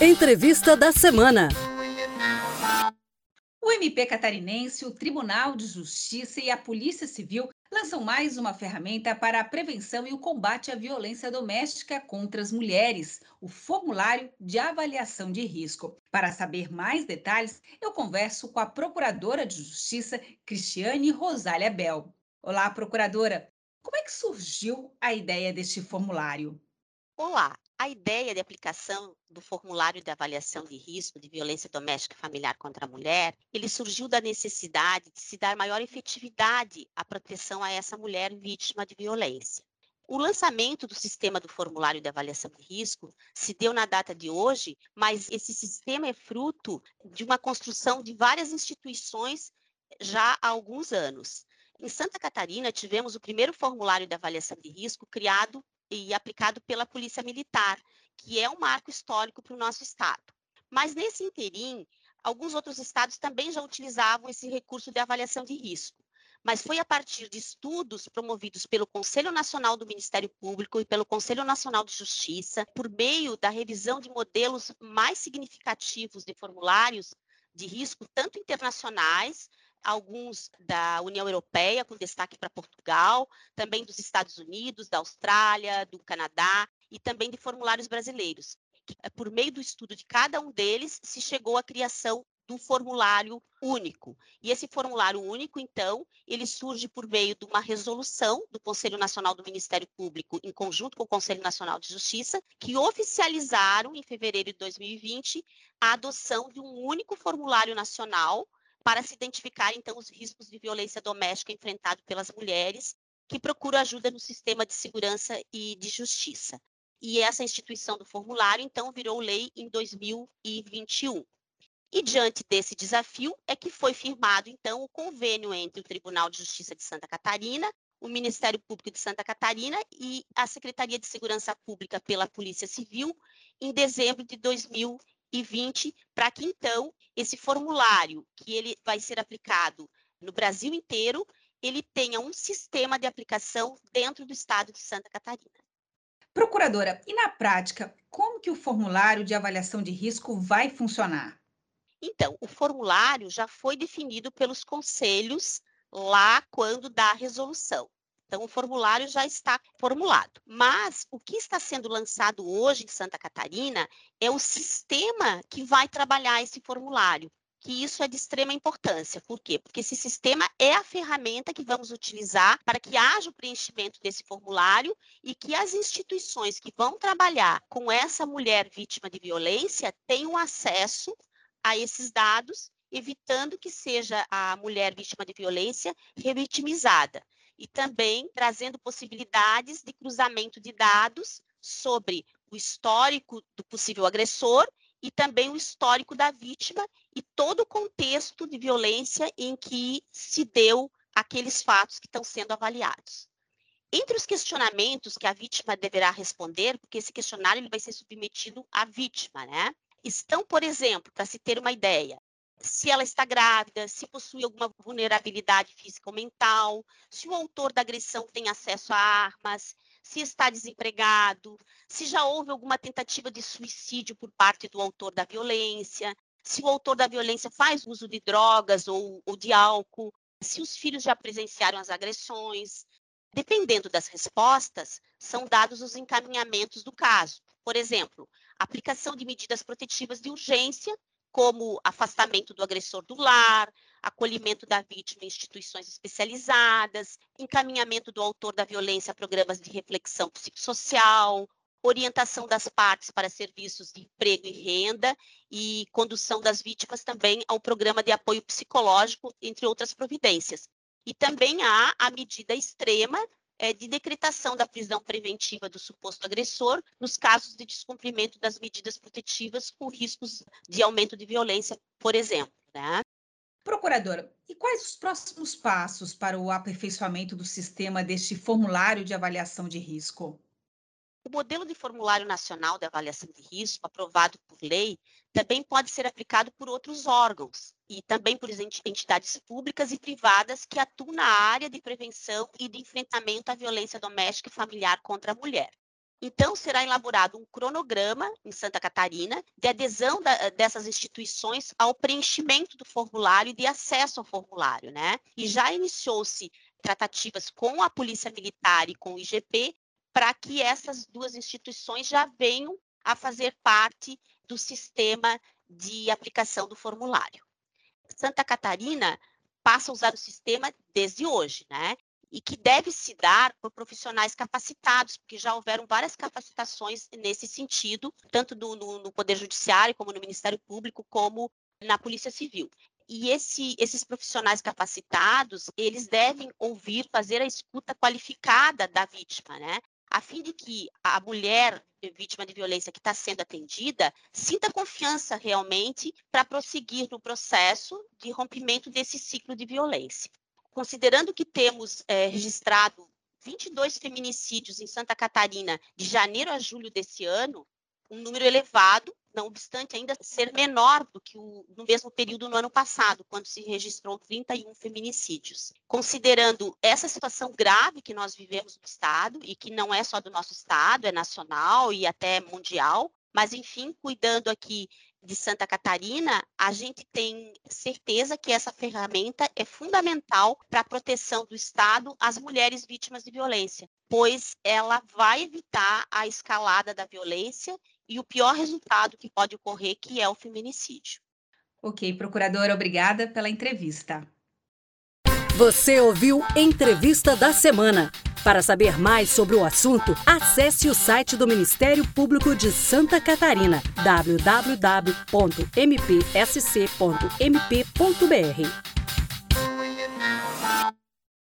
Entrevista da semana. O MP catarinense, o Tribunal de Justiça e a Polícia Civil lançam mais uma ferramenta para a prevenção e o combate à violência doméstica contra as mulheres, o Formulário de Avaliação de Risco. Para saber mais detalhes, eu converso com a Procuradora de Justiça, Cristiane Rosália Bel. Olá, Procuradora. Como é que surgiu a ideia deste formulário? Olá, a ideia de aplicação do formulário de avaliação de risco de violência doméstica e familiar contra a mulher, ele surgiu da necessidade de se dar maior efetividade à proteção a essa mulher vítima de violência. O lançamento do sistema do formulário de avaliação de risco se deu na data de hoje, mas esse sistema é fruto de uma construção de várias instituições já há alguns anos. Em Santa Catarina, tivemos o primeiro formulário de avaliação de risco criado e aplicado pela Polícia Militar, que é um marco histórico para o nosso estado. Mas nesse interim, alguns outros estados também já utilizavam esse recurso de avaliação de risco. Mas foi a partir de estudos promovidos pelo Conselho Nacional do Ministério Público e pelo Conselho Nacional de Justiça, por meio da revisão de modelos mais significativos de formulários de risco, tanto internacionais alguns da União Europeia, com destaque para Portugal, também dos Estados Unidos, da Austrália, do Canadá e também de formulários brasileiros. Eh, por meio do estudo de cada um deles, se chegou à criação do formulário único. E esse formulário único, então, ele surge por meio de uma resolução do Conselho Nacional do Ministério Público, em conjunto com o Conselho Nacional de Justiça, que oficializaram, em fevereiro de 2020, a adoção de um único formulário nacional para se identificar, então, os riscos de violência doméstica enfrentados pelas mulheres que procuram ajuda no sistema de segurança e de justiça. E essa instituição do formulário, então, virou lei em 2021. E diante desse desafio é que foi firmado, então, o convênio entre o Tribunal de Justiça de Santa Catarina, o Ministério Público de Santa Catarina e a Secretaria de Segurança Pública pela Polícia Civil em dezembro de 2020, para que então esse formulário que ele vai ser aplicado no Brasil inteiro, ele tenha um sistema de aplicação dentro do estado de Santa Catarina. Procuradora, e na prática, como que o formulário de avaliação de risco vai funcionar? Então, o formulário já foi definido pelos conselhos lá quando da resolução. Então, o formulário já está formulado. Mas o que está sendo lançado hoje em Santa Catarina é o sistema que vai trabalhar esse formulário que isso é de extrema importância. Por quê? Porque esse sistema é a ferramenta que vamos utilizar para que haja o preenchimento desse formulário e que as instituições que vão trabalhar com essa mulher vítima de violência tenham acesso a esses dados, evitando que seja a mulher vítima de violência revitimizada e também trazendo possibilidades de cruzamento de dados sobre o histórico do possível agressor e também o histórico da vítima e todo o contexto de violência em que se deu aqueles fatos que estão sendo avaliados. Entre os questionamentos que a vítima deverá responder, porque esse questionário ele vai ser submetido à vítima, né? Estão, por exemplo, para se ter uma ideia, se ela está grávida, se possui alguma vulnerabilidade física ou mental, se o autor da agressão tem acesso a armas, se está desempregado, se já houve alguma tentativa de suicídio por parte do autor da violência, se o autor da violência faz uso de drogas ou, ou de álcool, se os filhos já presenciaram as agressões. Dependendo das respostas, são dados os encaminhamentos do caso. Por exemplo, aplicação de medidas protetivas de urgência como afastamento do agressor do lar, acolhimento da vítima em instituições especializadas, encaminhamento do autor da violência a programas de reflexão psicossocial, orientação das partes para serviços de emprego e renda e condução das vítimas também ao programa de apoio psicológico, entre outras providências. E também há a medida extrema é, de decretação da prisão preventiva do suposto agressor nos casos de descumprimento das medidas protetivas com riscos de aumento de violência, por exemplo. Né? Procuradora, e quais os próximos passos para o aperfeiçoamento do sistema deste formulário de avaliação de risco? O modelo de formulário nacional de avaliação de risco, aprovado por lei, também pode ser aplicado por outros órgãos e também por entidades públicas e privadas que atuam na área de prevenção e de enfrentamento à violência doméstica e familiar contra a mulher. Então, será elaborado um cronograma em Santa Catarina de adesão da, dessas instituições ao preenchimento do formulário e de acesso ao formulário, né? E já iniciou-se tratativas com a Polícia Militar e com o IGP para que essas duas instituições já venham a fazer parte do sistema de aplicação do formulário. Santa Catarina passa a usar o sistema desde hoje, né? e que deve se dar por profissionais capacitados, porque já houveram várias capacitações nesse sentido, tanto no, no, no Poder Judiciário, como no Ministério Público, como na Polícia Civil. E esse, esses profissionais capacitados, eles devem ouvir, fazer a escuta qualificada da vítima, né? A fim de que a mulher vítima de violência que está sendo atendida sinta confiança realmente para prosseguir no processo de rompimento desse ciclo de violência. Considerando que temos é, registrado 22 feminicídios em Santa Catarina de janeiro a julho desse ano, um número elevado, não obstante ainda ser menor do que o, no mesmo período no ano passado, quando se registrou 31 feminicídios. Considerando essa situação grave que nós vivemos no Estado, e que não é só do nosso Estado, é nacional e até mundial, mas, enfim, cuidando aqui de Santa Catarina, a gente tem certeza que essa ferramenta é fundamental para a proteção do Estado às mulheres vítimas de violência, pois ela vai evitar a escalada da violência e o pior resultado que pode ocorrer, que é o feminicídio. Ok, procuradora, obrigada pela entrevista. Você ouviu Entrevista da Semana. Para saber mais sobre o assunto, acesse o site do Ministério Público de Santa Catarina, www.mpsc.mp.br.